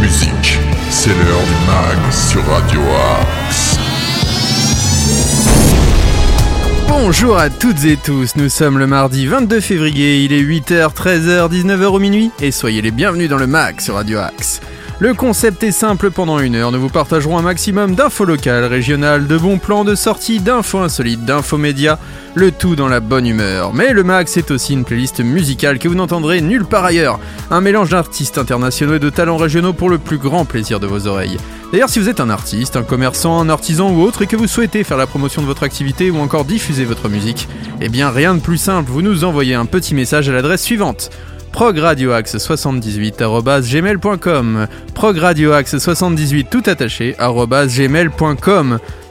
musique. C'est l'heure du mag sur Radio Axe. Bonjour à toutes et tous, nous sommes le mardi 22 février, il est 8h, 13h, 19h au minuit, et soyez les bienvenus dans le MAG sur Radio Axe. Le concept est simple, pendant une heure, nous vous partagerons un maximum d'infos locales, régionales, de bons plans de sortie, d'infos insolites, d'infos médias, le tout dans la bonne humeur. Mais le Max c'est aussi une playlist musicale que vous n'entendrez nulle part ailleurs. Un mélange d'artistes internationaux et de talents régionaux pour le plus grand plaisir de vos oreilles. D'ailleurs, si vous êtes un artiste, un commerçant, un artisan ou autre et que vous souhaitez faire la promotion de votre activité ou encore diffuser votre musique, eh bien rien de plus simple, vous nous envoyez un petit message à l'adresse suivante progradioaxe78.gmail.com progradioaxe78 tout attaché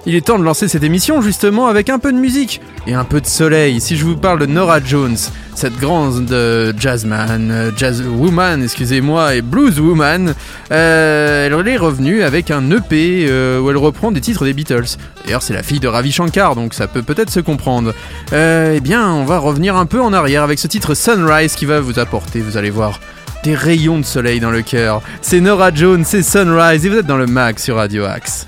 il est temps de lancer cette émission justement avec un peu de musique et un peu de soleil. Si je vous parle de Nora Jones, cette grande euh, jazzman, euh, jazz woman, excusez-moi, et blues woman, euh, elle est revenue avec un EP où elle reprend des titres des Beatles. D'ailleurs, c'est la fille de Ravi Shankar, donc ça peut peut-être se comprendre. eh bien, on va revenir un peu en arrière avec ce titre Sunrise qui va vous apporter, vous allez voir, des rayons de soleil dans le cœur. C'est Nora Jones, c'est Sunrise, et vous êtes dans le mag sur Radio Axe.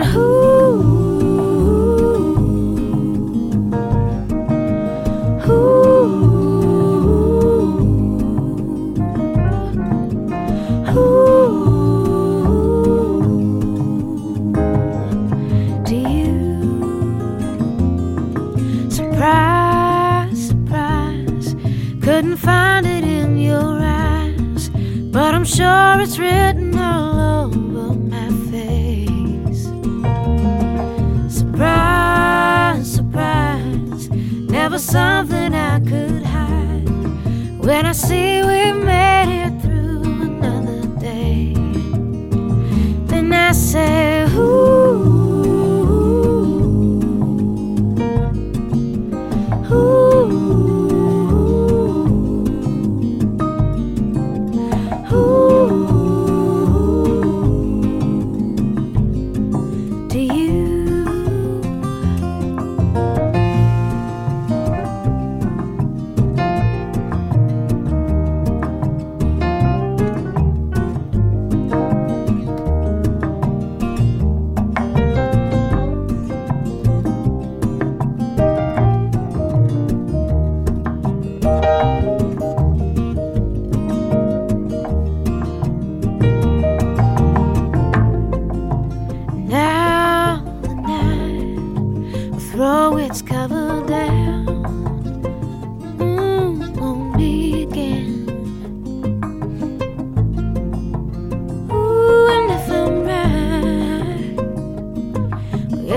I'm sure it's written all over my face. Surprise, surprise, never something I could hide. When I see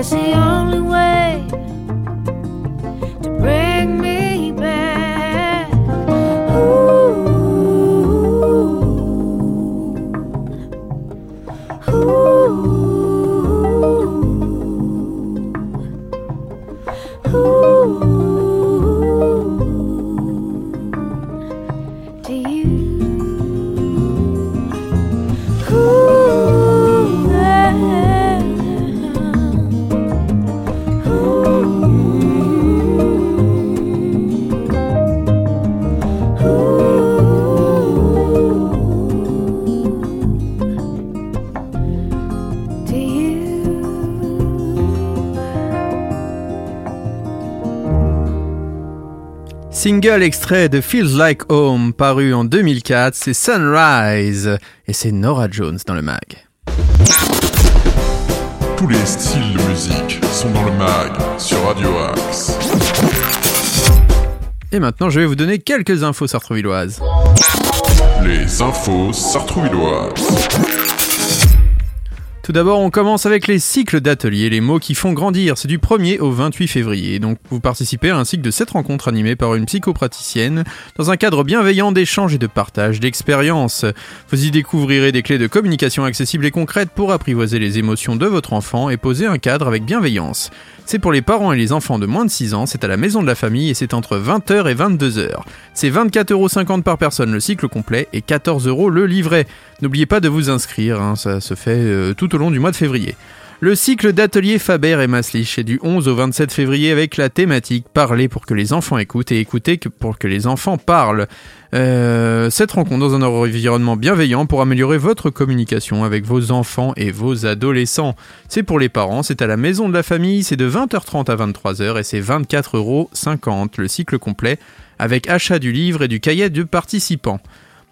that's the only way. Single extrait de Feels Like Home paru en 2004, c'est Sunrise et c'est Nora Jones dans le mag. Tous les styles de musique sont dans le mag sur Radio Axe. Et maintenant, je vais vous donner quelques infos sartrouvilloises. Les infos sartrouvilloises. Tout d'abord, on commence avec les cycles d'ateliers, les mots qui font grandir. C'est du 1er au 28 février. Donc, vous participez à un cycle de 7 rencontres animées par une psychopraticienne dans un cadre bienveillant d'échange et de partage d'expériences. Vous y découvrirez des clés de communication accessibles et concrètes pour apprivoiser les émotions de votre enfant et poser un cadre avec bienveillance. C'est pour les parents et les enfants de moins de 6 ans, c'est à la maison de la famille et c'est entre 20h et 22h. C'est 24,50€ par personne le cycle complet et 14 euros le livret. N'oubliez pas de vous inscrire, hein, ça se fait euh, tout Le cycle d'ateliers Faber et Maslich est du 11 au 27 février avec la thématique Parler pour que les enfants écoutent et écouter pour que les enfants parlent. Euh, cette rencontre dans un environnement bienveillant pour améliorer votre communication avec vos enfants et vos adolescents. C'est pour les parents, c'est à la maison de la famille, c'est de 20h30 à 23h et c'est 24,50€ le cycle complet avec achat du livre et du cahier de participants.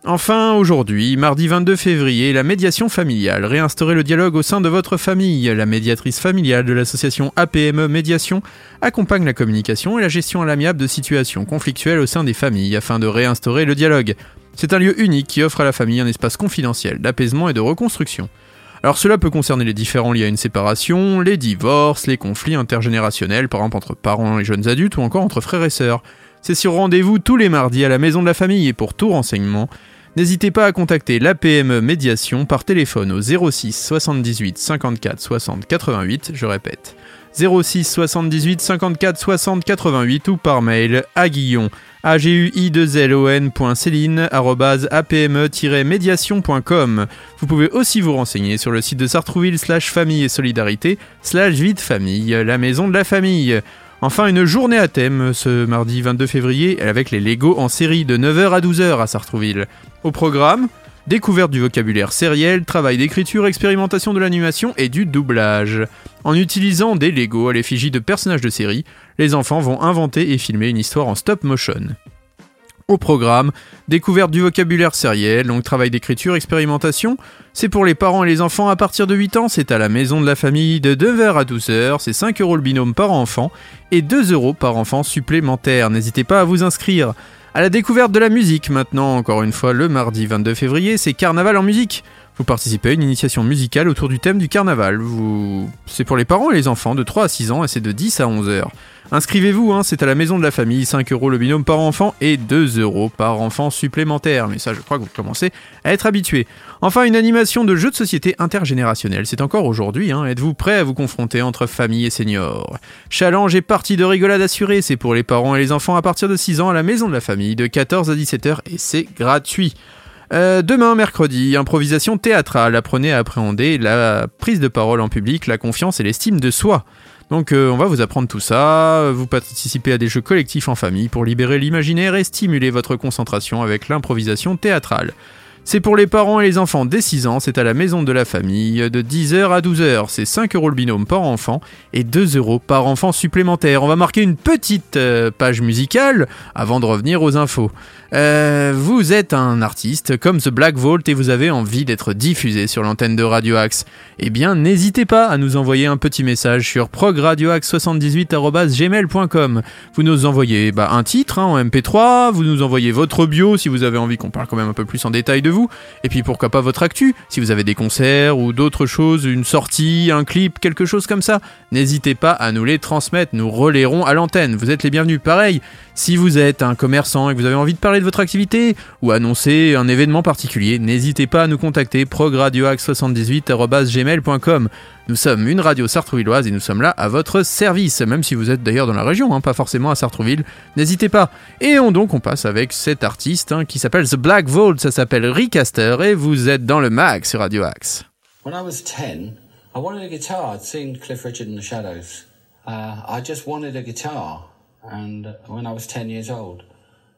Enfin, aujourd'hui, mardi 22 février, la médiation familiale. Réinstaurer le dialogue au sein de votre famille. La médiatrice familiale de l'association APME Médiation accompagne la communication et la gestion à l'amiable de situations conflictuelles au sein des familles afin de réinstaurer le dialogue. C'est un lieu unique qui offre à la famille un espace confidentiel d'apaisement et de reconstruction. Alors cela peut concerner les différents liés à une séparation, les divorces, les conflits intergénérationnels, par exemple entre parents et jeunes adultes ou encore entre frères et sœurs. C'est sur rendez-vous tous les mardis à la maison de la famille et pour tout renseignement, N'hésitez pas à contacter l'APME Médiation par téléphone au 06 78 54 60 88, je répète, 06 78 54 60 88 ou par mail à guillon agui2lon.céline.apme-médiation.com. Vous pouvez aussi vous renseigner sur le site de Sartrouville slash famille et solidarité slash vie de famille, la maison de la famille. Enfin, une journée à thème ce mardi 22 février avec les Lego en série de 9h à 12h à Sartrouville. Au programme, découverte du vocabulaire sériel, travail d'écriture, expérimentation de l'animation et du doublage. En utilisant des Lego à l'effigie de personnages de série, les enfants vont inventer et filmer une histoire en stop motion. Au programme, découverte du vocabulaire sériel, donc travail d'écriture, expérimentation. C'est pour les parents et les enfants à partir de 8 ans, c'est à la maison de la famille de 2h à 12h, c'est 5 euros le binôme par enfant et 2 euros par enfant supplémentaire. N'hésitez pas à vous inscrire. À la découverte de la musique maintenant, encore une fois le mardi 22 février, c'est Carnaval en musique. Vous participez à une initiation musicale autour du thème du carnaval. Vous... C'est pour les parents et les enfants de 3 à 6 ans et c'est de 10 à 11 heures. Inscrivez-vous, hein, c'est à la maison de la famille, 5 euros le binôme par enfant et 2 euros par enfant supplémentaire. Mais ça, je crois que vous commencez à être habitué. Enfin, une animation de jeu de société intergénérationnel. C'est encore aujourd'hui. Hein. Êtes-vous prêt à vous confronter entre famille et seniors? Challenge et partie de rigolade assurée. C'est pour les parents et les enfants à partir de 6 ans à la maison de la famille de 14 à 17 heures et c'est gratuit. Euh, demain, mercredi, improvisation théâtrale. Apprenez à appréhender la prise de parole en public, la confiance et l'estime de soi. Donc euh, on va vous apprendre tout ça, vous participez à des jeux collectifs en famille pour libérer l'imaginaire et stimuler votre concentration avec l'improvisation théâtrale. C'est pour les parents et les enfants dès 6 ans, c'est à la maison de la famille de 10h à 12h. C'est 5 euros le binôme par enfant et 2 euros par enfant supplémentaire. On va marquer une petite euh, page musicale avant de revenir aux infos. Euh, vous êtes un artiste comme The Black Vault et vous avez envie d'être diffusé sur l'antenne de Radio Axe. Eh bien, n'hésitez pas à nous envoyer un petit message sur progradioaxe78.gmail.com. Vous nous envoyez bah, un titre hein, en MP3, vous nous envoyez votre bio si vous avez envie qu'on parle quand même un peu plus en détail de et puis pourquoi pas votre actu, si vous avez des concerts ou d'autres choses, une sortie, un clip, quelque chose comme ça. N'hésitez pas à nous les transmettre, nous relayerons à l'antenne. Vous êtes les bienvenus. Pareil, si vous êtes un commerçant et que vous avez envie de parler de votre activité ou annoncer un événement particulier, n'hésitez pas à nous contacter progradioax78.gmail.com. Nous sommes une radio sartrouvilloise et nous sommes là à votre service, même si vous êtes d'ailleurs dans la région, hein, pas forcément à Sartrouville, n'hésitez pas. Et on, donc on passe avec cet artiste hein, qui s'appelle The Black Vault, ça s'appelle Rick Astor et vous êtes dans le mag sur Radio Axe. When I was 10, I wanted a guitar. I'd seen Cliff Richard in the Shadows. Uh, I just wanted a guitar. And when I was 10 years old,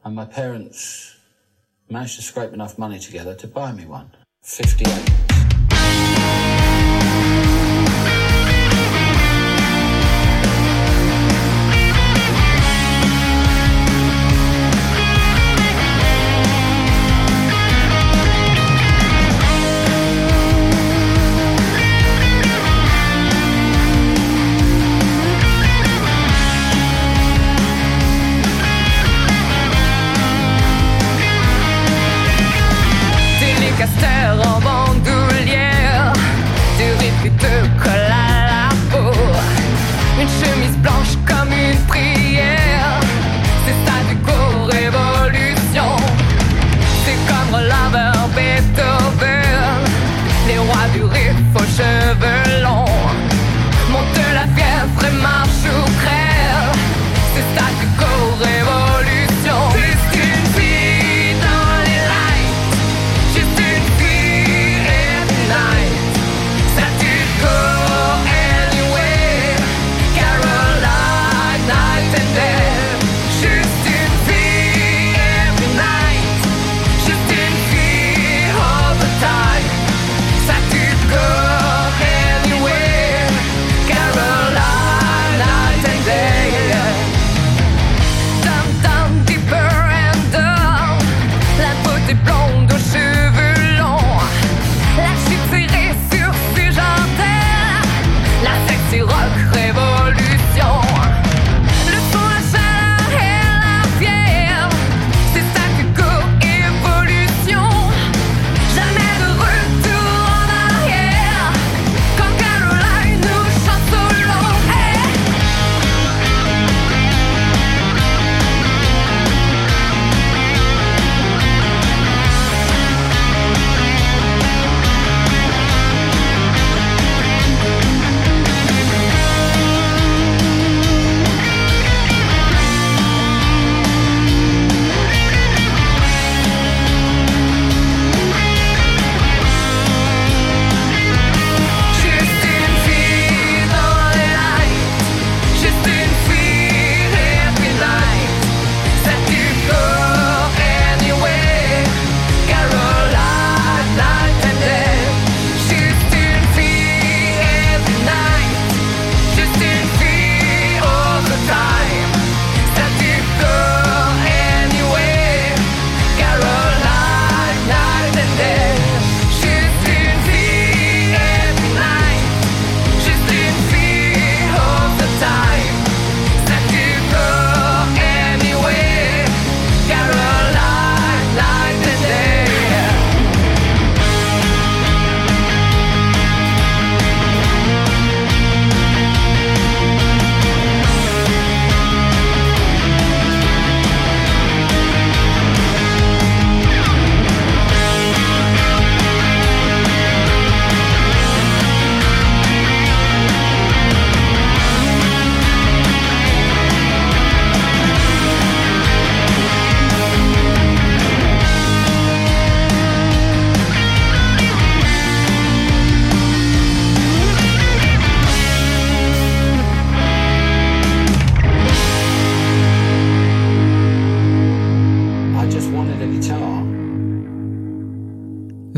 and my parents managed to scrape enough money together to buy me one. 58.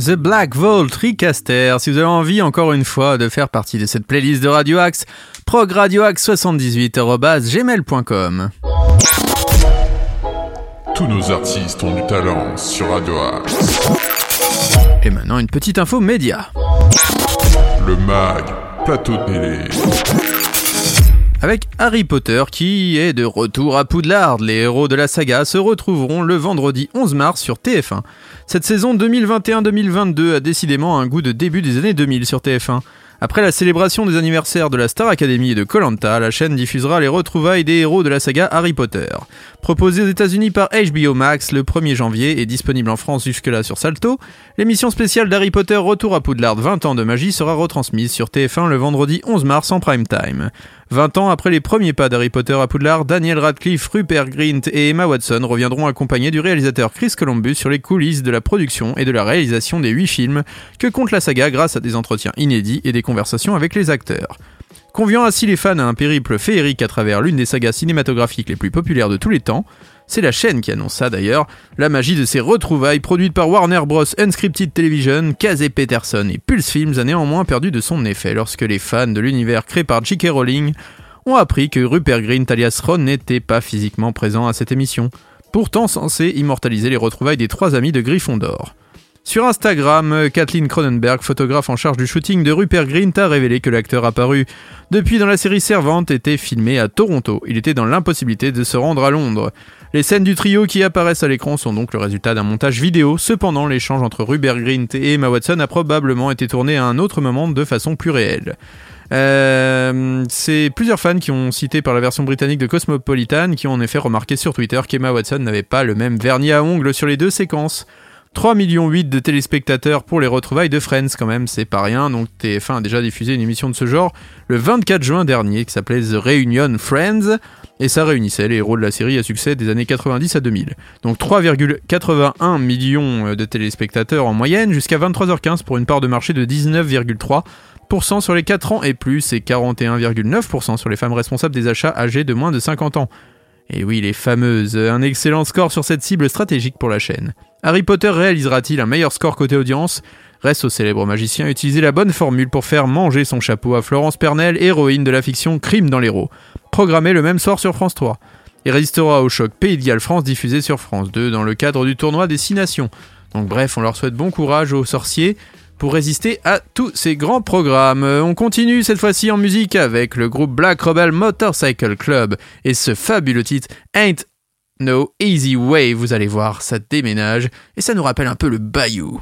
The Black Vault Recaster. Si vous avez envie, encore une fois, de faire partie de cette playlist de Radio Axe, progradioaxe78.gmail.com. Tous nos artistes ont du talent sur Radio Axe. Et maintenant, une petite info média. Le MAG, plateau télé. Avec Harry Potter qui est de retour à Poudlard, les héros de la saga se retrouveront le vendredi 11 mars sur TF1. Cette saison 2021-2022 a décidément un goût de début des années 2000 sur TF1. Après la célébration des anniversaires de la Star Academy et de Colanta, la chaîne diffusera les retrouvailles des héros de la saga Harry Potter. Proposée aux États-Unis par HBO Max le 1er janvier et disponible en France jusque-là sur Salto, l'émission spéciale d'Harry Potter Retour à Poudlard 20 ans de magie sera retransmise sur TF1 le vendredi 11 mars en prime time. 20 ans après les premiers pas d'Harry Potter à Poudlard, Daniel Radcliffe, Rupert Grint et Emma Watson reviendront accompagnés du réalisateur Chris Columbus sur les coulisses de la production et de la réalisation des 8 films que compte la saga grâce à des entretiens inédits et des conversations avec les acteurs. Conviant ainsi les fans à un périple féerique à travers l'une des sagas cinématographiques les plus populaires de tous les temps, c'est la chaîne qui annonce ça d'ailleurs, la magie de ces retrouvailles produites par Warner Bros. Unscripted Television, Casey Peterson et Pulse Films a néanmoins perdu de son effet lorsque les fans de l'univers créé par J.K. Rowling ont appris que Rupert Grint alias Ron n'était pas physiquement présent à cette émission, pourtant censé immortaliser les retrouvailles des trois amis de Gryffondor. Sur Instagram, Kathleen Cronenberg, photographe en charge du shooting de Rupert Grint, a révélé que l'acteur apparu depuis dans la série Servante était filmé à Toronto. Il était dans l'impossibilité de se rendre à Londres. Les scènes du trio qui apparaissent à l'écran sont donc le résultat d'un montage vidéo. Cependant, l'échange entre Rupert Grint et Emma Watson a probablement été tourné à un autre moment de façon plus réelle. Euh, c'est plusieurs fans qui ont cité par la version britannique de Cosmopolitan qui ont en effet remarqué sur Twitter qu'Emma Watson n'avait pas le même vernis à ongles sur les deux séquences. 3 millions 8 de téléspectateurs pour les retrouvailles de Friends quand même, c'est pas rien. Donc TF1 a déjà diffusé une émission de ce genre le 24 juin dernier qui s'appelait The Reunion Friends et ça réunissait les héros de la série à succès des années 90 à 2000. Donc 3,81 millions de téléspectateurs en moyenne jusqu'à 23h15 pour une part de marché de 19,3% sur les 4 ans et plus et 41,9% sur les femmes responsables des achats âgées de moins de 50 ans. Et oui, les fameuses, un excellent score sur cette cible stratégique pour la chaîne. Harry Potter réalisera-t-il un meilleur score côté audience? Reste au célèbre magicien utiliser la bonne formule pour faire manger son chapeau à Florence Pernel, héroïne de la fiction Crime dans l'héros, programmée le même soir sur France 3. Il résistera au choc Pays de Galles France diffusé sur France 2 dans le cadre du tournoi des 6 nations. Donc bref, on leur souhaite bon courage aux sorciers pour résister à tous ces grands programmes. On continue cette fois-ci en musique avec le groupe Black Rebel Motorcycle Club et ce fabuleux titre Ain't No Easy Way. Vous allez voir, ça déménage et ça nous rappelle un peu le Bayou.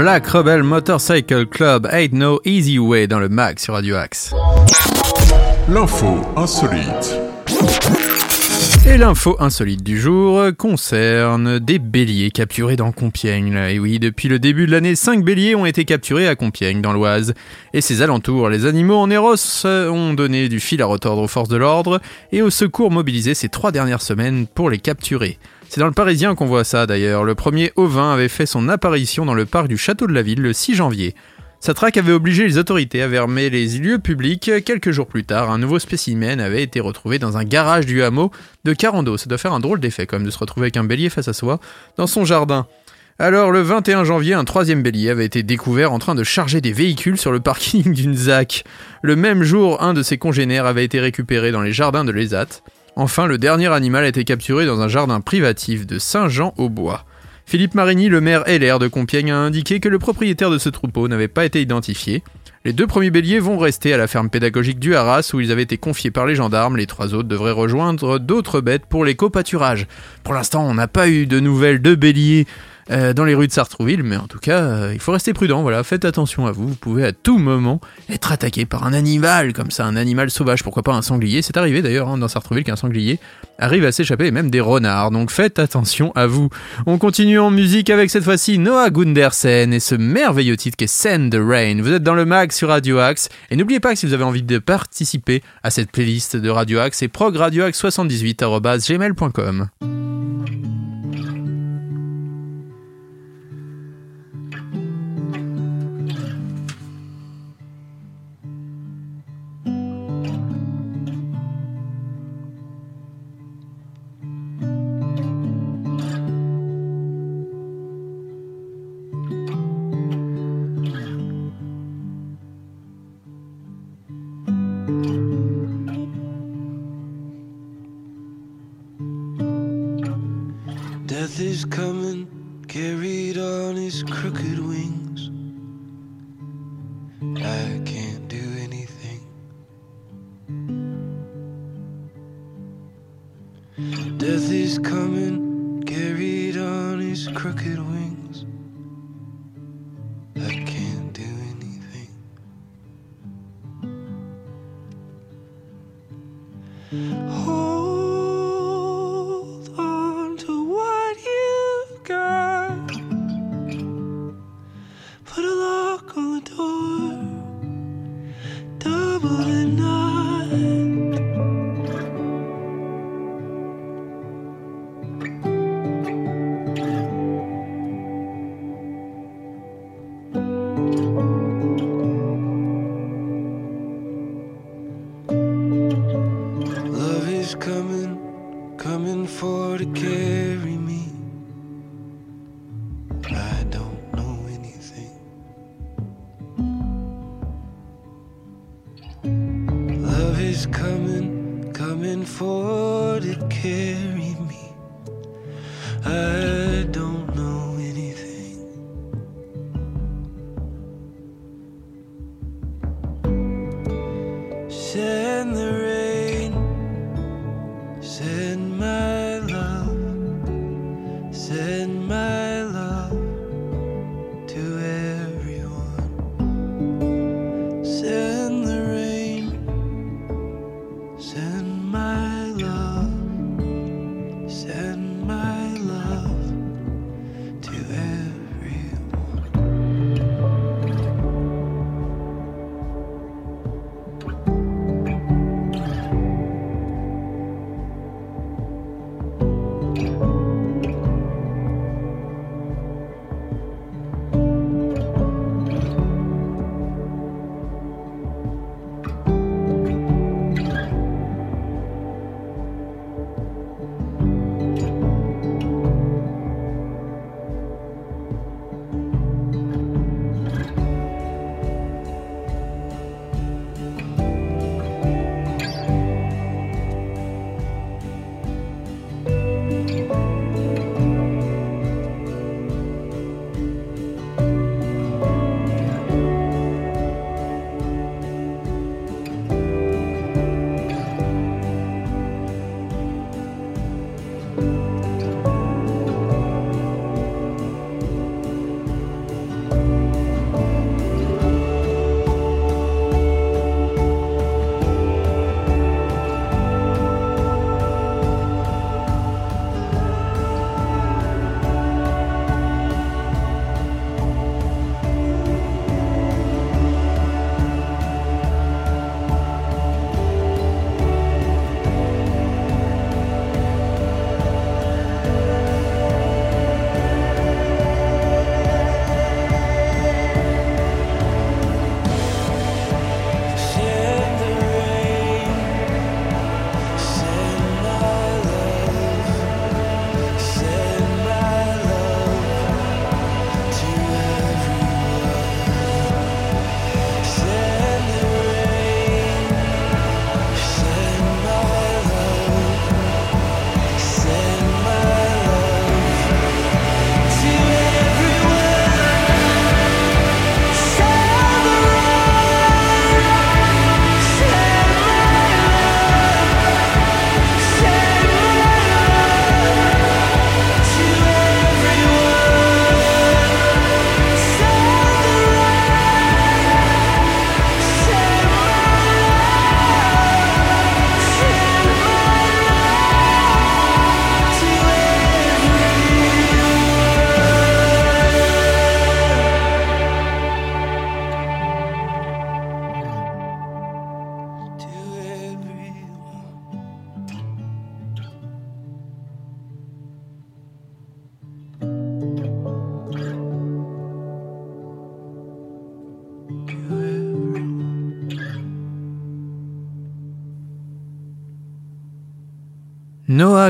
Black Rebel Motorcycle Club Ain't No Easy Way dans le mag sur Radio Axe. L'info insolite. Et l'info insolite du jour concerne des béliers capturés dans Compiègne. Et oui, depuis le début de l'année, 5 béliers ont été capturés à Compiègne, dans l'Oise. Et ses alentours, les animaux en euh, ont donné du fil à retordre aux forces de l'ordre et aux secours mobilisés ces trois dernières semaines pour les capturer. C'est dans le Parisien qu'on voit ça d'ailleurs. Le premier ovin avait fait son apparition dans le parc du château de la ville le 6 janvier. Sa traque avait obligé les autorités à fermer les lieux publics. Quelques jours plus tard, un nouveau spécimen avait été retrouvé dans un garage du hameau de Carando. Ça doit faire un drôle d'effet quand même de se retrouver avec un bélier face à soi dans son jardin. Alors le 21 janvier, un troisième bélier avait été découvert en train de charger des véhicules sur le parking d'une ZAC. Le même jour, un de ses congénères avait été récupéré dans les jardins de l'ESAT. Enfin, le dernier animal a été capturé dans un jardin privatif de Saint-Jean-au-Bois. Philippe Marigny, le maire LR de Compiègne, a indiqué que le propriétaire de ce troupeau n'avait pas été identifié. Les deux premiers béliers vont rester à la ferme pédagogique du Haras où ils avaient été confiés par les gendarmes. Les trois autres devraient rejoindre d'autres bêtes pour l'éco-pâturage. Pour l'instant, on n'a pas eu de nouvelles de béliers euh, dans les rues de Sartrouville, mais en tout cas, euh, il faut rester prudent, voilà, faites attention à vous, vous pouvez à tout moment être attaqué par un animal, comme ça, un animal sauvage, pourquoi pas un sanglier, c'est arrivé d'ailleurs hein, dans Sartrouville qu'un sanglier arrive à s'échapper, et même des renards, donc faites attention à vous. On continue en musique avec cette fois-ci Noah Gundersen et ce merveilleux titre qui est Send the Rain. Vous êtes dans le mag sur Radio Axe, et n'oubliez pas que si vous avez envie de participer à cette playlist de Radio Axe, c'est progradioaxe78.gmail.com.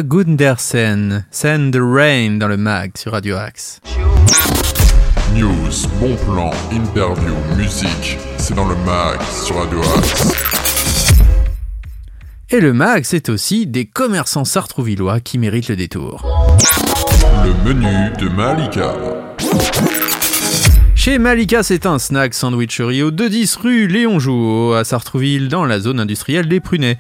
Gundersen, Send the Rain dans le mag sur Radio Axe. News, bon plan, interview, musique, c'est dans le mag sur Radio Axe. Et le mag, c'est aussi des commerçants sartrouvillois qui méritent le détour. Le menu de Malika. Chez Malika, c'est un snack sandwicherie au 210 rue Léon Jouot à Sartrouville dans la zone industrielle des Prunets.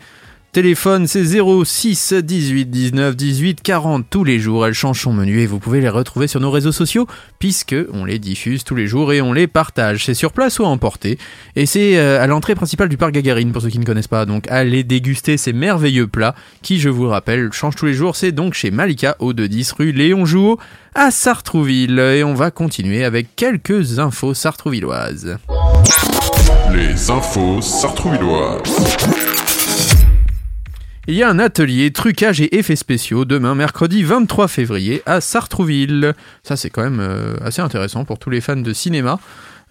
Téléphone, c'est 06 18 19 18 40 tous les jours. Elle change son menu et vous pouvez les retrouver sur nos réseaux sociaux puisque on les diffuse tous les jours et on les partage. C'est sur place ou à emporter et c'est euh, à l'entrée principale du parc Gagarine pour ceux qui ne connaissent pas. Donc allez déguster ces merveilleux plats qui, je vous le rappelle, changent tous les jours. C'est donc chez Malika au 210 rue Léon Jouot à Sartrouville et on va continuer avec quelques infos sartrouvilloises. Les infos sartrouvilloises. Il y a un atelier trucage et effets spéciaux demain, mercredi 23 février, à Sartrouville. Ça, c'est quand même euh, assez intéressant pour tous les fans de cinéma.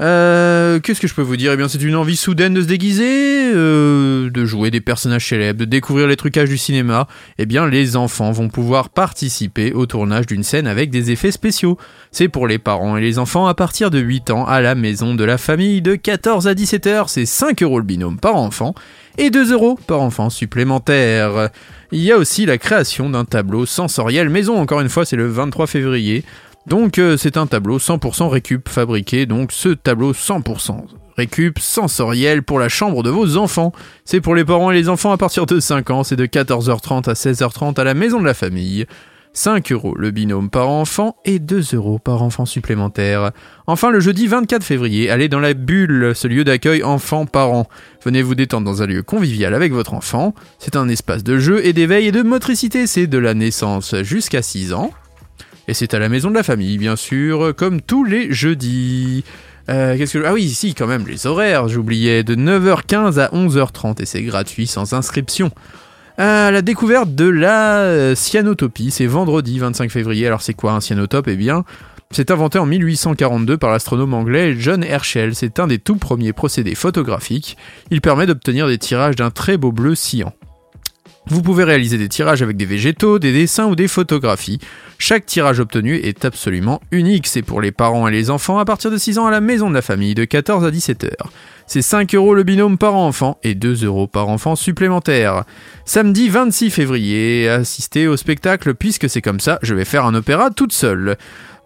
Euh, Qu'est-ce que je peux vous dire? Eh bien, c'est une envie soudaine de se déguiser, euh, de jouer des personnages célèbres, de découvrir les trucages du cinéma. Eh bien, les enfants vont pouvoir participer au tournage d'une scène avec des effets spéciaux. C'est pour les parents et les enfants à partir de 8 ans à la maison de la famille de 14 à 17 heures. C'est 5 euros le binôme par enfant et 2 euros par enfant supplémentaire. Il y a aussi la création d'un tableau sensoriel maison, encore une fois c'est le 23 février. Donc euh, c'est un tableau 100% récup fabriqué, donc ce tableau 100% récup sensoriel pour la chambre de vos enfants. C'est pour les parents et les enfants à partir de 5 ans, c'est de 14h30 à 16h30 à la maison de la famille. 5 euros le binôme par enfant et 2 euros par enfant supplémentaire. Enfin, le jeudi 24 février, allez dans la bulle, ce lieu d'accueil enfants-parents. Venez vous détendre dans un lieu convivial avec votre enfant. C'est un espace de jeu et d'éveil et de motricité. C'est de la naissance jusqu'à 6 ans. Et c'est à la maison de la famille, bien sûr, comme tous les jeudis. Euh. Ah oui, si, quand même, les horaires, j'oubliais, de 9h15 à 11h30, et c'est gratuit, sans inscription. Euh, la découverte de la cyanotopie, c'est vendredi 25 février. Alors c'est quoi un cyanotope? Eh bien, c'est inventé en 1842 par l'astronome anglais John Herschel. C'est un des tout premiers procédés photographiques. Il permet d'obtenir des tirages d'un très beau bleu cyan. Vous pouvez réaliser des tirages avec des végétaux, des dessins ou des photographies. Chaque tirage obtenu est absolument unique. C'est pour les parents et les enfants à partir de 6 ans à la maison de la famille de 14 à 17 heures. C'est 5 euros le binôme par enfant et 2 euros par enfant supplémentaire. Samedi 26 février, assistez au spectacle puisque c'est comme ça, je vais faire un opéra toute seule.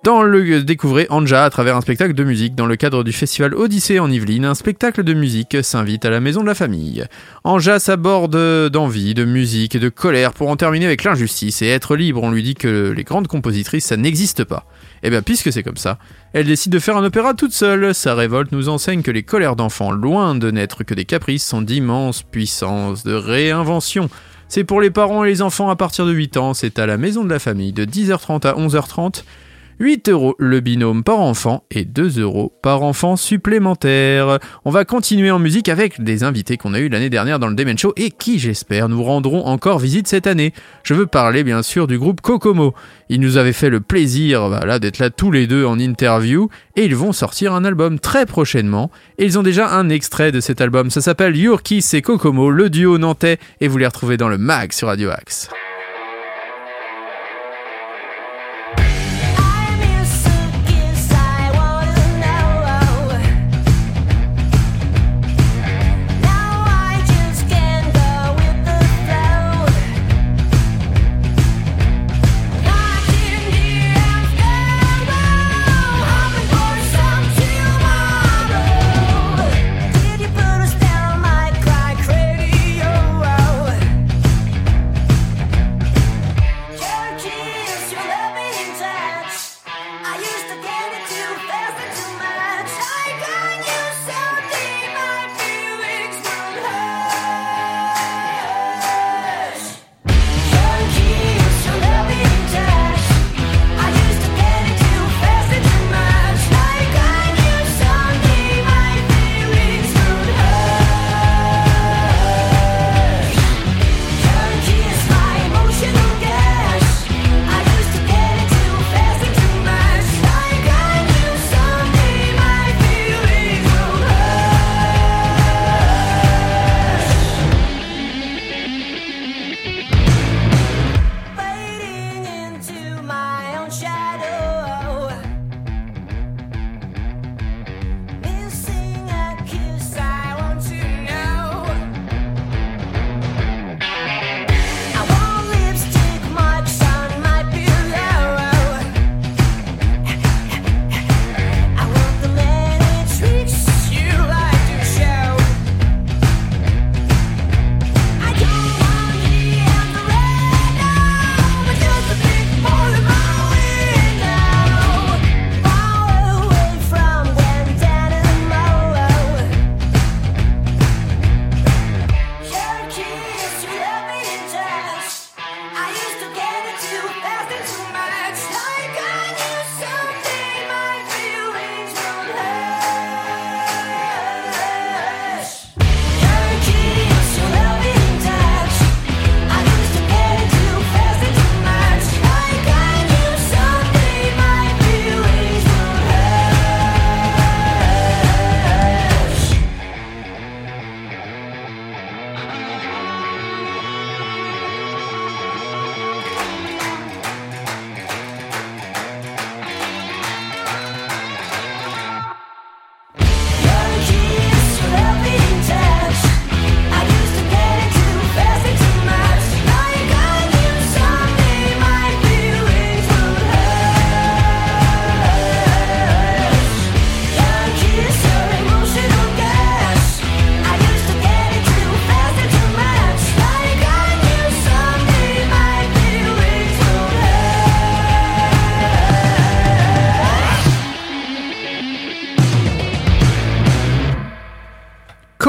Dans le découvrez Anja à travers un spectacle de musique dans le cadre du festival Odyssée en Yvelines, un spectacle de musique s'invite à la maison de la famille. Anja s'aborde d'envie, de musique et de colère pour en terminer avec l'injustice et être libre. On lui dit que les grandes compositrices ça n'existe pas. Et bien puisque c'est comme ça, elle décide de faire un opéra toute seule. Sa révolte nous enseigne que les colères d'enfants, loin de n'être que des caprices, sont d'immenses puissances de réinvention. C'est pour les parents et les enfants à partir de 8 ans, c'est à la maison de la famille de 10h30 à 11h30. 8 euros le binôme par enfant et 2 euros par enfant supplémentaire. On va continuer en musique avec des invités qu'on a eu l'année dernière dans le Demen Show et qui, j'espère, nous rendront encore visite cette année. Je veux parler bien sûr du groupe Kokomo. Ils nous avaient fait le plaisir voilà, d'être là tous les deux en interview et ils vont sortir un album très prochainement. Et ils ont déjà un extrait de cet album. Ça s'appelle Your Kiss et Kokomo, le duo nantais, et vous les retrouvez dans le mag sur Radio Axe.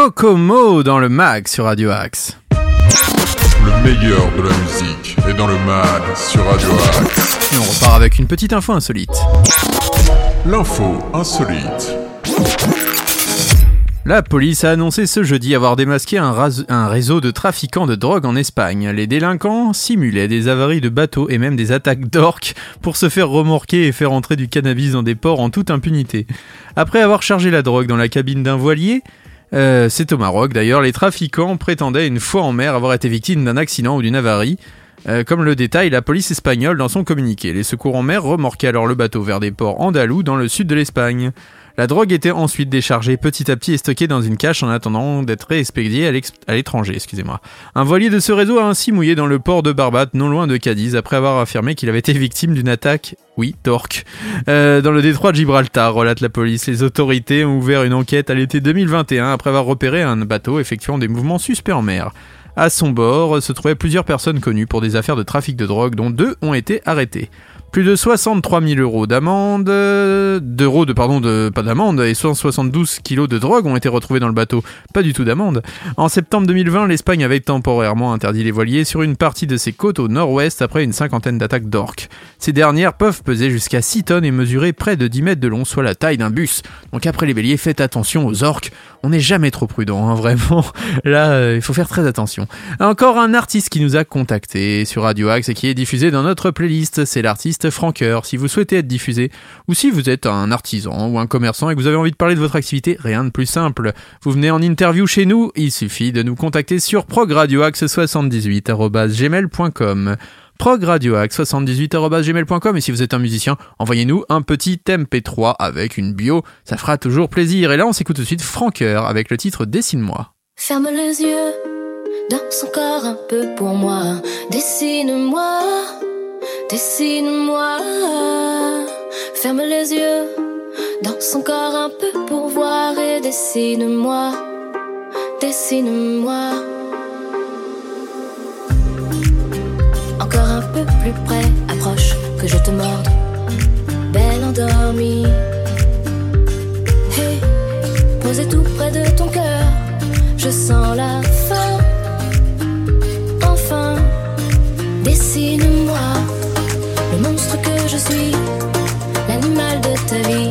Kokomo dans le mag sur Radio Axe. Le meilleur de la musique est dans le mag sur Radio Axe. Et on repart avec une petite info insolite. L'info insolite. La police a annoncé ce jeudi avoir démasqué un réseau de trafiquants de drogue en Espagne. Les délinquants simulaient des avaries de bateaux et même des attaques d'orques pour se faire remorquer et faire entrer du cannabis dans des ports en toute impunité. Après avoir chargé la drogue dans la cabine d'un voilier, euh, c'est au Maroc d'ailleurs, les trafiquants prétendaient une fois en mer avoir été victimes d'un accident ou d'une avarie. Euh, comme le détaille la police espagnole dans son communiqué. Les secours en mer remorquaient alors le bateau vers des ports andalous dans le sud de l'Espagne. La drogue était ensuite déchargée petit à petit et stockée dans une cache en attendant d'être expédiée à l'étranger. Excusez-moi. Un voilier de ce réseau a ainsi mouillé dans le port de Barbate, non loin de Cadiz, après avoir affirmé qu'il avait été victime d'une attaque, oui, d'orques, euh, dans le détroit de Gibraltar, relate la police. Les autorités ont ouvert une enquête à l'été 2021 après avoir repéré un bateau effectuant des mouvements suspects en mer. À son bord se trouvaient plusieurs personnes connues pour des affaires de trafic de drogue, dont deux ont été arrêtées. Plus de 63 000 euros d'amende, d'euros de pardon de pas d'amende et 172 kilos de drogue ont été retrouvés dans le bateau. Pas du tout d'amende. En septembre 2020, l'Espagne avait temporairement interdit les voiliers sur une partie de ses côtes au nord-ouest après une cinquantaine d'attaques d'orques. Ces dernières peuvent peser jusqu'à 6 tonnes et mesurer près de 10 mètres de long, soit la taille d'un bus. Donc après les béliers, faites attention aux orques. On n'est jamais trop prudent, hein, vraiment. Là, euh, il faut faire très attention. Encore un artiste qui nous a contacté sur Radio Axe et qui est diffusé dans notre playlist, c'est l'artiste Franqueur. Si vous souhaitez être diffusé, ou si vous êtes un artisan ou un commerçant et que vous avez envie de parler de votre activité, rien de plus simple. Vous venez en interview chez nous, il suffit de nous contacter sur progradioaxe78.gmail.com progradioaxe78.gmail.com et si vous êtes un musicien, envoyez-nous un petit MP3 avec une bio, ça fera toujours plaisir. Et là, on s'écoute tout de suite Franqueur avec le titre Dessine-moi. Ferme les yeux, danse encore un peu pour moi. Dessine-moi, dessine-moi. Ferme les yeux, danse encore un peu pour voir et dessine-moi, dessine-moi. Encore un peu plus près, approche que je te morde. Belle endormie. Hey, posé tout près de ton cœur. Je sens la fin. Dessine-moi le monstre que je suis, l'animal de ta vie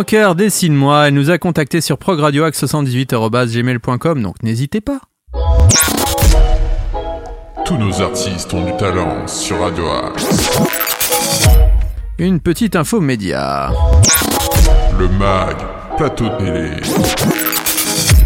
Franqueur, dessine-moi. Elle nous a contacté sur progradioax78.gmail.com, donc n'hésitez pas. Tous nos artistes ont du talent sur Radio Axe. Une petite info média. Le MAG, plateau télé.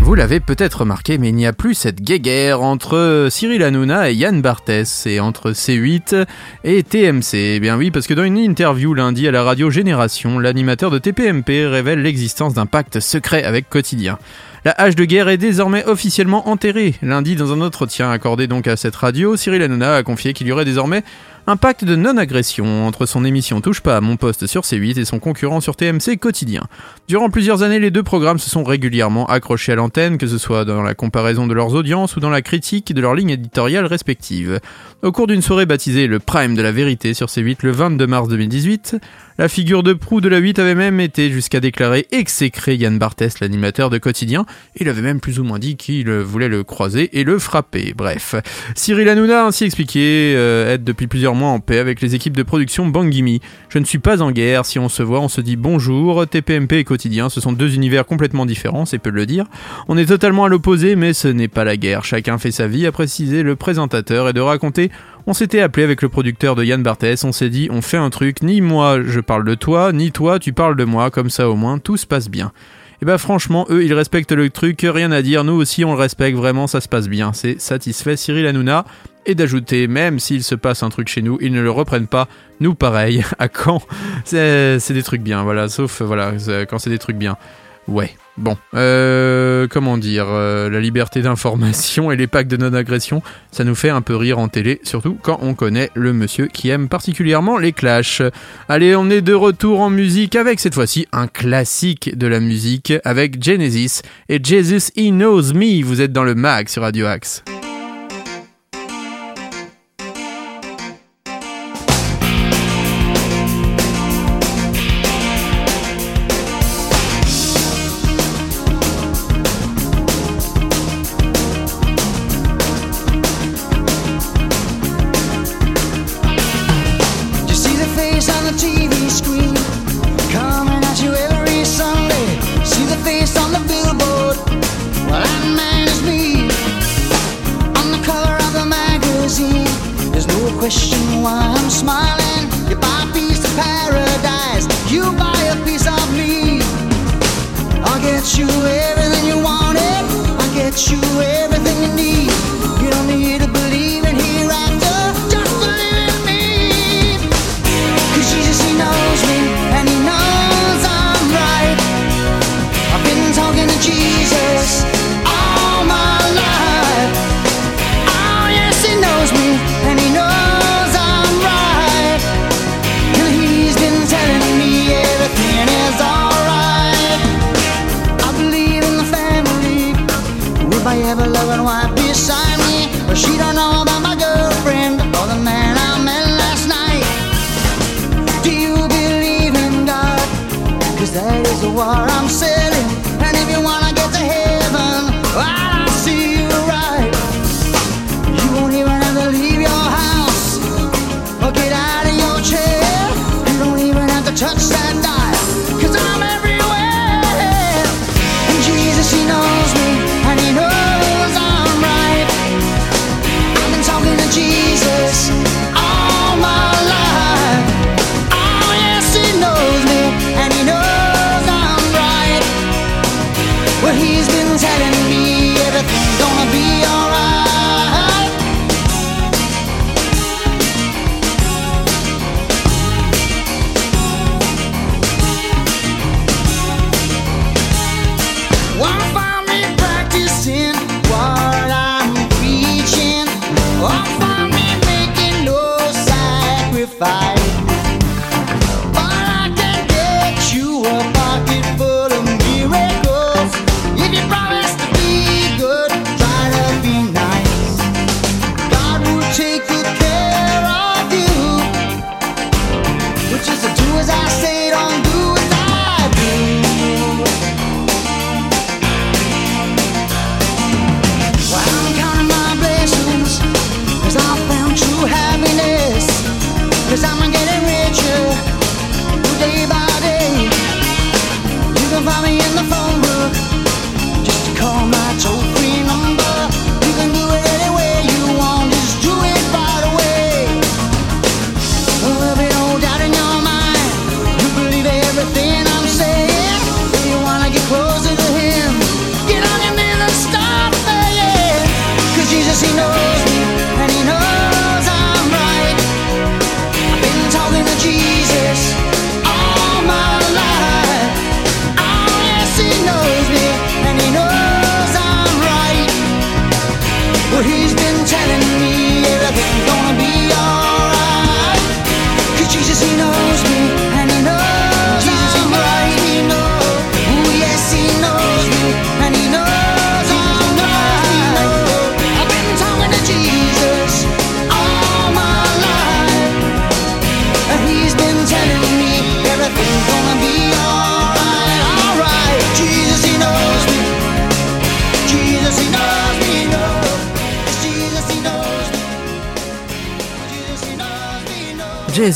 Vous l'avez peut-être remarqué, mais il n'y a plus cette guéguerre entre Cyril Hanouna et Yann Barthès, et entre C8 et TMC. Eh bien oui, parce que dans une interview lundi à la radio Génération, l'animateur de TPMP révèle l'existence d'un pacte secret avec Quotidien. La hache de guerre est désormais officiellement enterrée. Lundi, dans un entretien accordé donc à cette radio, Cyril Hanouna a confié qu'il y aurait désormais un pacte de non-agression entre son émission Touche pas à mon poste sur C8 et son concurrent sur TMC quotidien. Durant plusieurs années, les deux programmes se sont régulièrement accrochés à l'antenne, que ce soit dans la comparaison de leurs audiences ou dans la critique de leurs lignes éditoriales respectives. Au cours d'une soirée baptisée le Prime de la vérité sur C8 le 22 mars 2018, la figure de proue de la 8 avait même été jusqu'à déclarer exécrer Yann Barthès, l'animateur de quotidien. Il avait même plus ou moins dit qu'il voulait le croiser et le frapper. Bref. Cyril Hanouna a ainsi expliqué euh, être depuis plusieurs mois en paix avec les équipes de production Bangimi. Je ne suis pas en guerre. Si on se voit, on se dit bonjour. TPMP et quotidien, ce sont deux univers complètement différents, c'est peu de le dire. On est totalement à l'opposé, mais ce n'est pas la guerre. Chacun fait sa vie, a précisé le présentateur, et de raconter on s'était appelé avec le producteur de Yann Barthès, on s'est dit on fait un truc, ni moi je parle de toi, ni toi tu parles de moi, comme ça au moins tout se passe bien. Et bah franchement, eux ils respectent le truc, rien à dire, nous aussi on le respecte, vraiment ça se passe bien, c'est satisfait. Cyril Hanouna. Et d'ajouter, même s'il se passe un truc chez nous, ils ne le reprennent pas, nous pareil, à quand? C'est des trucs bien, voilà, sauf voilà, quand c'est des trucs bien. Ouais, bon, euh, comment dire, euh, la liberté d'information et les packs de non-agression, ça nous fait un peu rire en télé, surtout quand on connaît le monsieur qui aime particulièrement les clashs. Allez, on est de retour en musique avec cette fois-ci un classique de la musique avec Genesis et Jesus He Knows Me. Vous êtes dans le mag sur Radio Axe.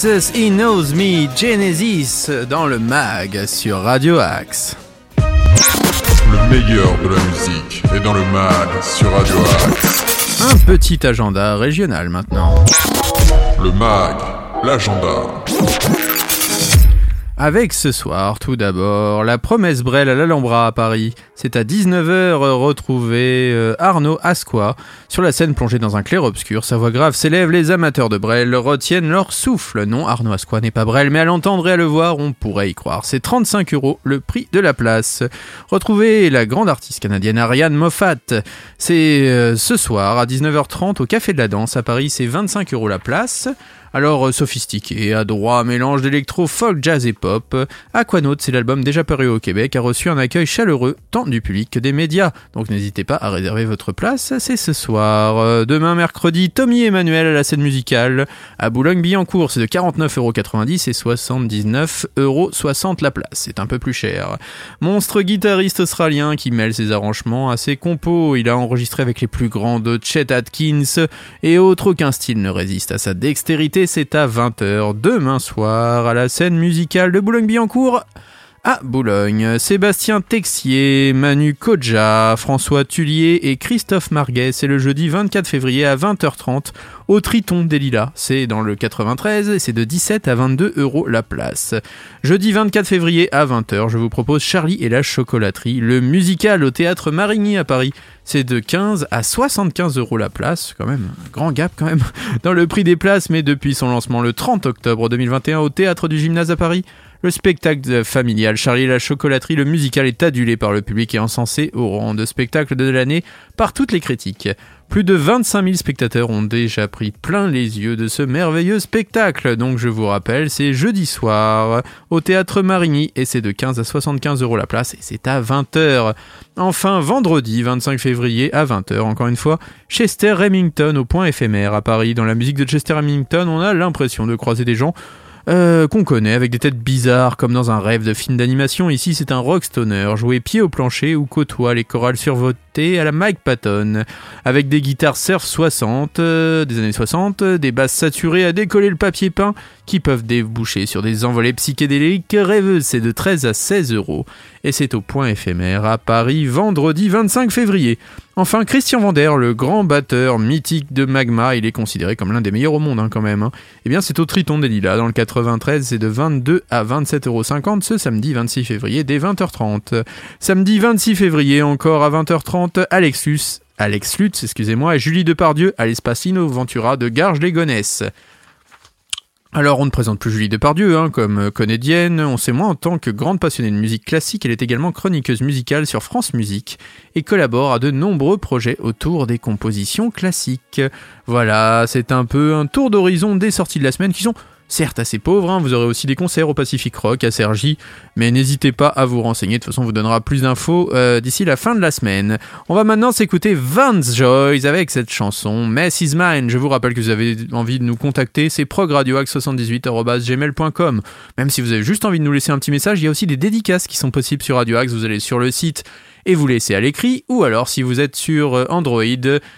Jesus, He Knows Me, Genesis dans le mag sur Radio Axe. Le meilleur de la musique est dans le mag sur Radio Axe. Un petit agenda régional maintenant. Le mag, l'agenda. Avec ce soir, tout d'abord, la promesse Brel à l'Alhambra à Paris. C'est à 19h retrouver euh, Arnaud Asqua. Sur la scène plongée dans un clair-obscur, sa voix grave s'élève, les amateurs de Brel retiennent leur souffle. Non, Arnaud Asqua n'est pas Brel, mais à l'entendre et à le voir, on pourrait y croire. C'est 35 euros le prix de la place. Retrouvez la grande artiste canadienne Ariane Moffat. C'est euh, ce soir à 19h30 au Café de la Danse à Paris, c'est 25 euros la place. Alors euh, sophistiqué, adroit, mélange d'électro, folk, jazz et pop, Aquanaut, c'est l'album déjà paru au Québec, a reçu un accueil chaleureux tant du public que des médias. Donc n'hésitez pas à réserver votre place, c'est ce soir. Euh, Demain mercredi, Tommy Emmanuel à la scène musicale à Boulogne-Billancourt, c'est de 49,90€ et 79,60€ la place. C'est un peu plus cher. Monstre guitariste australien qui mêle ses arrangements à ses compos. Il a enregistré avec les plus grands de Chet Atkins et autres. Aucun style ne résiste à sa dextérité. C'est à 20h demain soir à la scène musicale de Boulogne-Billancourt. À Boulogne, Sébastien Texier, Manu Koja, François Tullier et Christophe Marguet, c'est le jeudi 24 février à 20h30 au Triton des Lilas. C'est dans le 93 et c'est de 17 à 22 euros la place. Jeudi 24 février à 20h, je vous propose Charlie et la chocolaterie, le musical au théâtre Marigny à Paris. C'est de 15 à 75 euros la place, quand même, un grand gap quand même, dans le prix des places, mais depuis son lancement le 30 octobre 2021 au théâtre du gymnase à Paris. Le spectacle familial Charlie la chocolaterie, le musical est adulé par le public et encensé au rang de spectacle de l'année par toutes les critiques. Plus de 25 000 spectateurs ont déjà pris plein les yeux de ce merveilleux spectacle. Donc je vous rappelle, c'est jeudi soir au théâtre Marigny et c'est de 15 à 75 euros la place et c'est à 20h. Enfin, vendredi 25 février à 20h, encore une fois, Chester Remington au point éphémère à Paris. Dans la musique de Chester Remington, on a l'impression de croiser des gens euh, qu'on connaît, avec des têtes bizarres comme dans un rêve de film d'animation. Ici, c'est un rock stoner, joué pied au plancher ou côtoie les chorales survotées à la Mike Patton, avec des guitares surf 60, euh, des années 60, euh, des basses saturées à décoller le papier peint, qui peuvent déboucher sur des envolées psychédéliques rêveuses. C'est de 13 à 16 euros. Et c'est au point éphémère à Paris, vendredi 25 février. Enfin, Christian Vander, le grand batteur mythique de Magma, il est considéré comme l'un des meilleurs au monde hein, quand même. hein. Eh bien, c'est au Triton des Lilas, dans le 93, c'est de 22 à 27,50 euros ce samedi 26 février dès 20h30. Samedi 26 février, encore à 20h30, Alexus, Alex Lutz, excusez-moi, et Julie Depardieu à l'espace Ventura de Garges-les-Gonesse. Alors, on ne présente plus Julie Depardieu hein, comme euh, comédienne, on sait moins en tant que grande passionnée de musique classique, elle est également chroniqueuse musicale sur France Musique et collabore à de nombreux projets autour des compositions classiques. Voilà, c'est un peu un tour d'horizon des sorties de la semaine qui sont certes assez pauvres, hein, vous aurez aussi des concerts au Pacific Rock, à Sergi, mais n'hésitez pas à vous renseigner, de toute façon on vous donnera plus d'infos euh, d'ici la fin de la semaine. On va maintenant s'écouter Vance Joyce avec cette chanson Mess is Mine. Je vous rappelle que vous avez envie de nous contacter, c'est progradioax78.gmail.com. Même si vous avez juste envie de nous laisser un petit message, il y a aussi des dédicaces qui sont possibles sur Radio Axe, vous allez sur le site et vous laissez à l'écrit, ou alors si vous êtes sur euh, Android,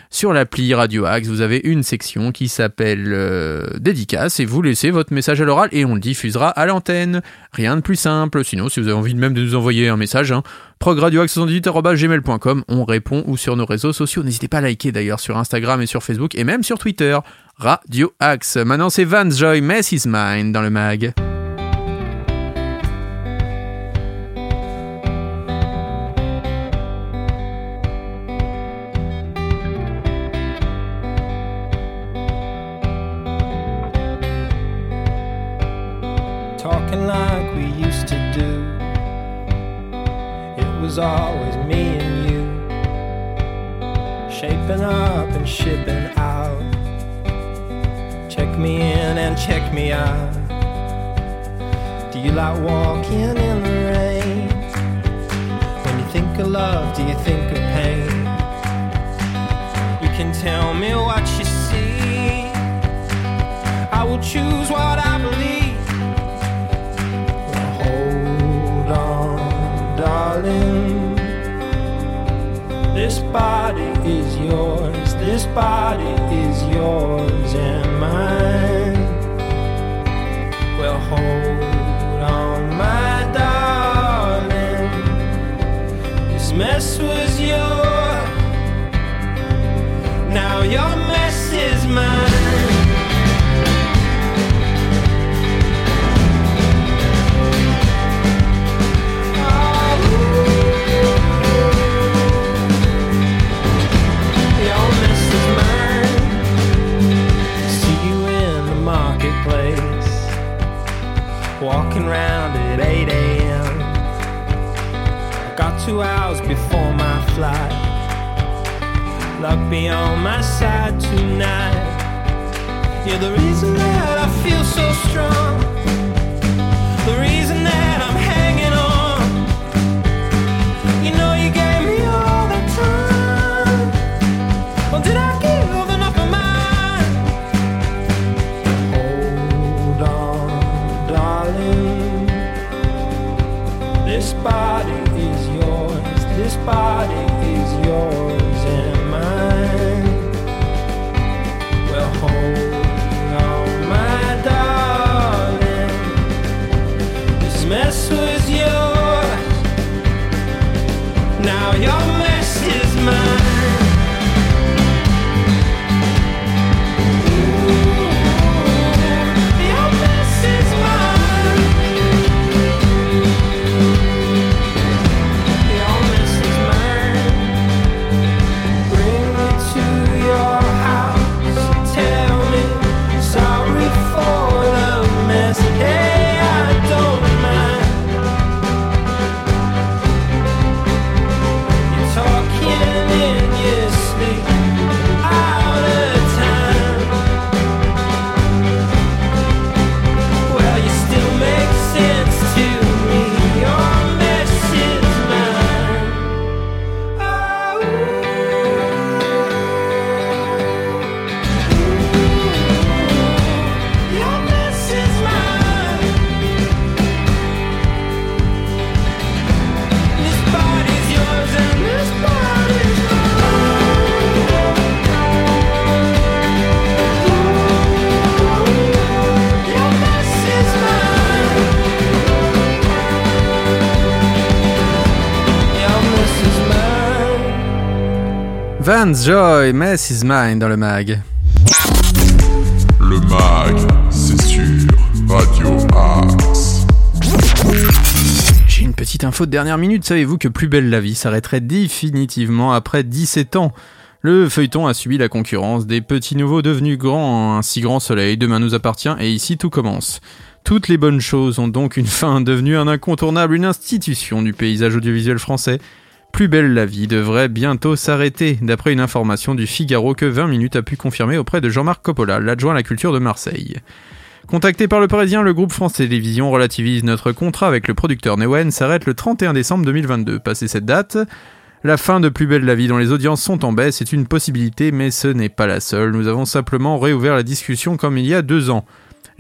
sur l'appli Radio Axe, vous avez une section qui s'appelle euh, dédicace et vous laissez votre message à l'oral et on le diffusera à l'antenne. Rien de plus simple, sinon si vous avez envie de même de nous envoyer un message, hein, progradioaxe78.gmail.com, on répond ou sur nos réseaux sociaux. N'hésitez pas à liker d'ailleurs sur Instagram et sur Facebook et même sur Twitter. Radio Axe. Maintenant c'est Vance Joy, Mess is Mine dans le mag. Always me and you, shaping up and shipping out. Check me in and check me out. Do you like walking in the rain? When you think of love, do you think of pain? You can tell me what you see. I will choose what I believe. body is yours, this body is yours and mine. Well, hold on, my darling. This mess was yours, now your mess is mine. Walking around at 8 a.m. I got two hours before my flight. Luck be on my side tonight. You're the reason that I feel so strong. The reason that I'm hanging on. You know you gave me all the time. Well, did I Now your mess is mine. Mine. Vance Joy, Mess is Mine dans le mag. Le mag, c'est sur Radio Axe. J'ai une petite info de dernière minute. Savez-vous que Plus belle la vie s'arrêterait définitivement après 17 ans? Le feuilleton a subi la concurrence des petits nouveaux devenus grands. Un si grand soleil, demain nous appartient et ici tout commence. Toutes les bonnes choses ont donc une fin, devenue un incontournable, une institution du paysage audiovisuel français. Plus belle la vie devrait bientôt s'arrêter, d'après une information du Figaro que 20 minutes a pu confirmer auprès de Jean-Marc Coppola, l'adjoint à la culture de Marseille. Contacté par le Parisien, le groupe France Télévisions relativise notre contrat avec le producteur Newen s'arrête le 31 décembre 2022. Passé cette date, la fin de Plus belle la vie dont les audiences sont en baisse est une possibilité, mais ce n'est pas la seule. Nous avons simplement réouvert la discussion comme il y a deux ans.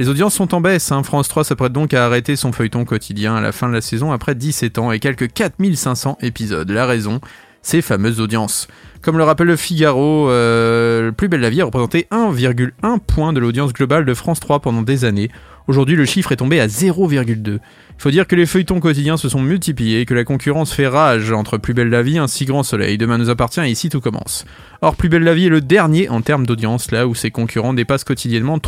Les audiences sont en baisse, hein. France 3 s'apprête donc à arrêter son feuilleton quotidien à la fin de la saison après 17 ans et quelques 4500 épisodes. La raison, ces fameuses audiences. Comme le rappelle le Figaro, euh, Plus belle la vie a représenté 1,1 point de l'audience globale de France 3 pendant des années. Aujourd'hui, le chiffre est tombé à 0,2. Il faut dire que les feuilletons quotidiens se sont multipliés et que la concurrence fait rage entre Plus belle la vie et un si grand soleil. Demain nous appartient et ici tout commence. Or, Plus belle la vie est le dernier en termes d'audience, là où ses concurrents dépassent quotidiennement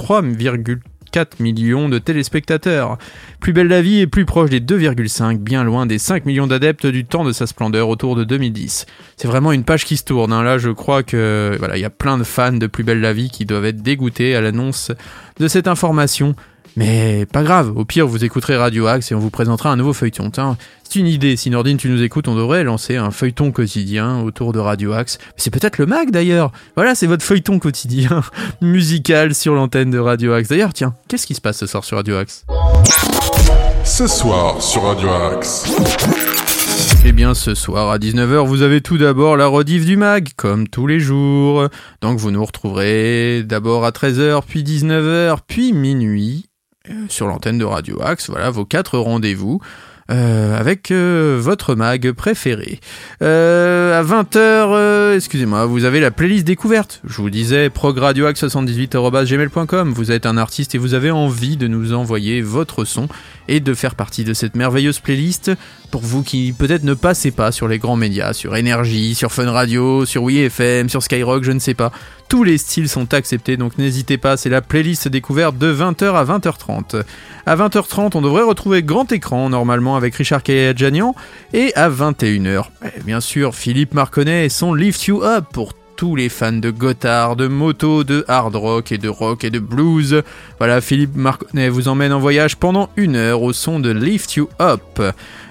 3,4 millions de téléspectateurs. Plus belle la vie est plus proche des 2,5, bien loin des 5 millions d'adeptes du temps de sa splendeur autour de 2010. C'est vraiment une page qui se tourne. hein. Là, je crois que voilà, il y a plein de fans de Plus belle la vie qui doivent être dégoûtés à l'annonce de cette information. Mais pas grave, au pire vous écouterez Radio Axe et on vous présentera un nouveau feuilleton. C'est une idée, si Nordine tu nous écoutes, on devrait lancer un feuilleton quotidien autour de Radio Axe. C'est peut-être le mag d'ailleurs. Voilà, c'est votre feuilleton quotidien musical sur l'antenne de Radio Axe. D'ailleurs, tiens, qu'est-ce qui se passe ce soir sur Radio Axe? Ce soir sur Radio Axe. Eh bien, ce soir à 19h, vous avez tout d'abord la rediff du mag, comme tous les jours. Donc, vous nous retrouverez d'abord à 13h, puis 19h, puis minuit, sur l'antenne de Radio Axe. Voilà, vos quatre rendez-vous. euh, avec euh, votre mag préféré. Euh, à 20h, excusez-moi, vous avez la playlist découverte. Je vous disais, progradioaxe78.gmail.com. Vous êtes un artiste et vous avez envie de nous envoyer votre son et de faire partie de cette merveilleuse playlist pour vous qui peut-être ne passez pas sur les grands médias, sur Énergie, sur Fun Radio, sur WeFM, sur Skyrock, je ne sais pas. Tous les styles sont acceptés, donc n'hésitez pas, c'est la playlist découverte de 20h à 20h30. À 20h30, on devrait retrouver Grand Écran, normalement, avec Richard Kayadjanian, et à 21h, eh bien sûr, Philippe Marconnet et son Lift You Up pour tous les fans de Gotthard, de moto, de hard rock et de rock et de blues. Voilà, Philippe Marconnet vous emmène en voyage pendant une heure au son de Lift You Up.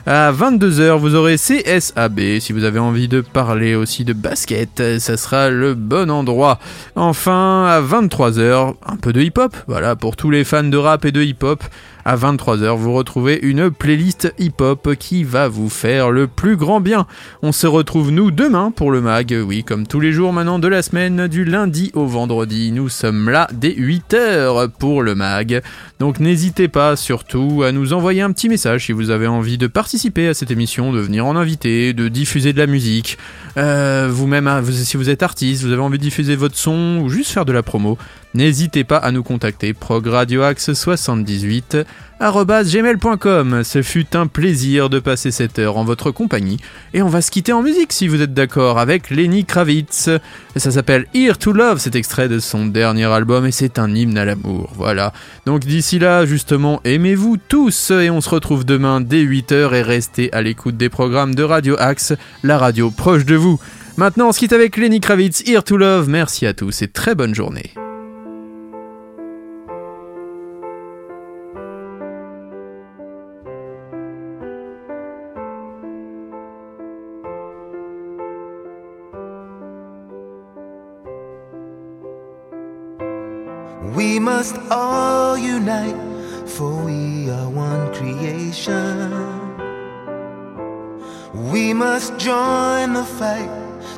À 22h, vous aurez CSAB. Si vous avez envie de parler aussi de basket, ça sera le bon endroit. Enfin, à 23h, un peu de hip-hop. Voilà, pour tous les fans de rap et de hip-hop. À 23h, vous retrouvez une playlist hip-hop qui va vous faire le plus grand bien. On se retrouve nous demain pour le mag, oui, comme tous les jours maintenant de la semaine, du lundi au vendredi. Nous sommes là dès 8h pour le mag. Donc n'hésitez pas surtout à nous envoyer un petit message si vous avez envie de participer à cette émission, de venir en invité, de diffuser de la musique. Euh, vous-même, hein, si vous êtes artiste, vous avez envie de diffuser votre son ou juste faire de la promo, n'hésitez pas à nous contacter progradioaxe78 gmail.com. Ce fut un plaisir de passer cette heure en votre compagnie et on va se quitter en musique si vous êtes d'accord avec Lenny Kravitz. Ça s'appelle Here to Love, cet extrait de son dernier album et c'est un hymne à l'amour. Voilà. Donc d'ici là, justement, aimez-vous tous et on se retrouve demain dès 8h et restez à l'écoute des programmes de Radio Axe, la radio proche de vous. Maintenant, on se quitte avec Lenny Kravitz, Here to Love. Merci à tous et très bonne journée. Must all unite, for we are one creation. We must join the fight,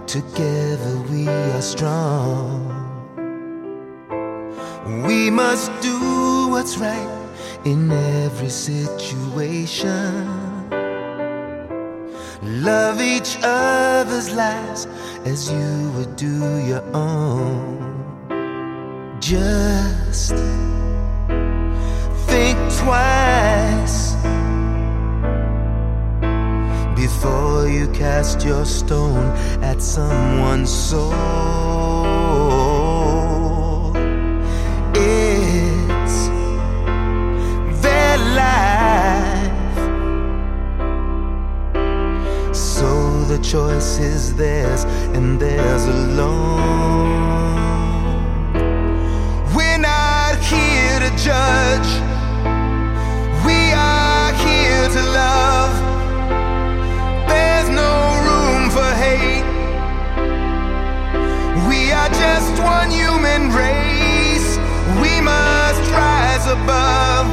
together we are strong. We must do what's right in every situation. Love each other's lives as you would do your own. Just think twice before you cast your stone at someone's soul. It's their life, so the choice is theirs and theirs alone. Here to judge. We are here to love. There's no room for hate. We are just one human race. We must rise above.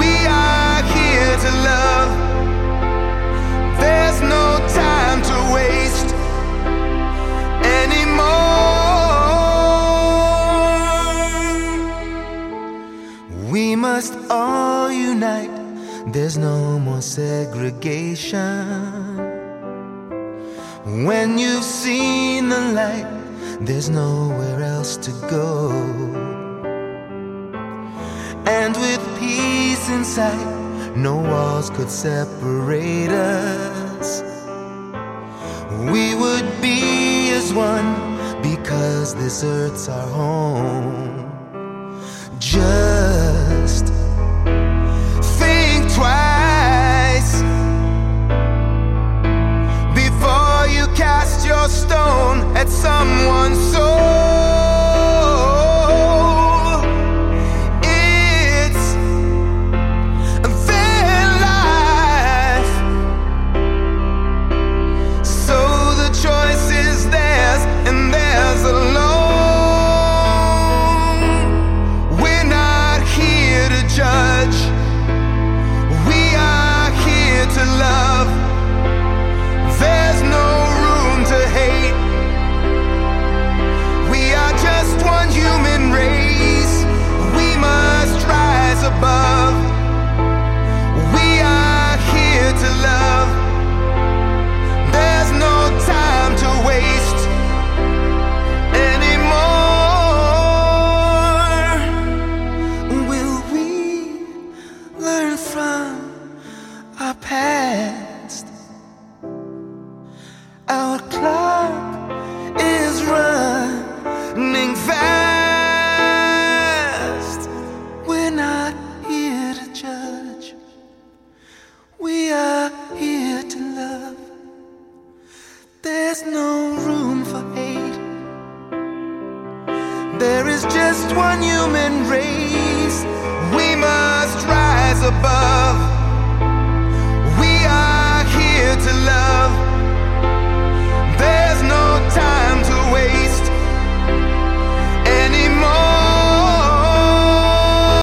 We are here to love. There's no There's no more segregation. When you've seen the light, there's nowhere else to go. And with peace in sight, no walls could separate us. We would be as one because this earth's our home. Just someone so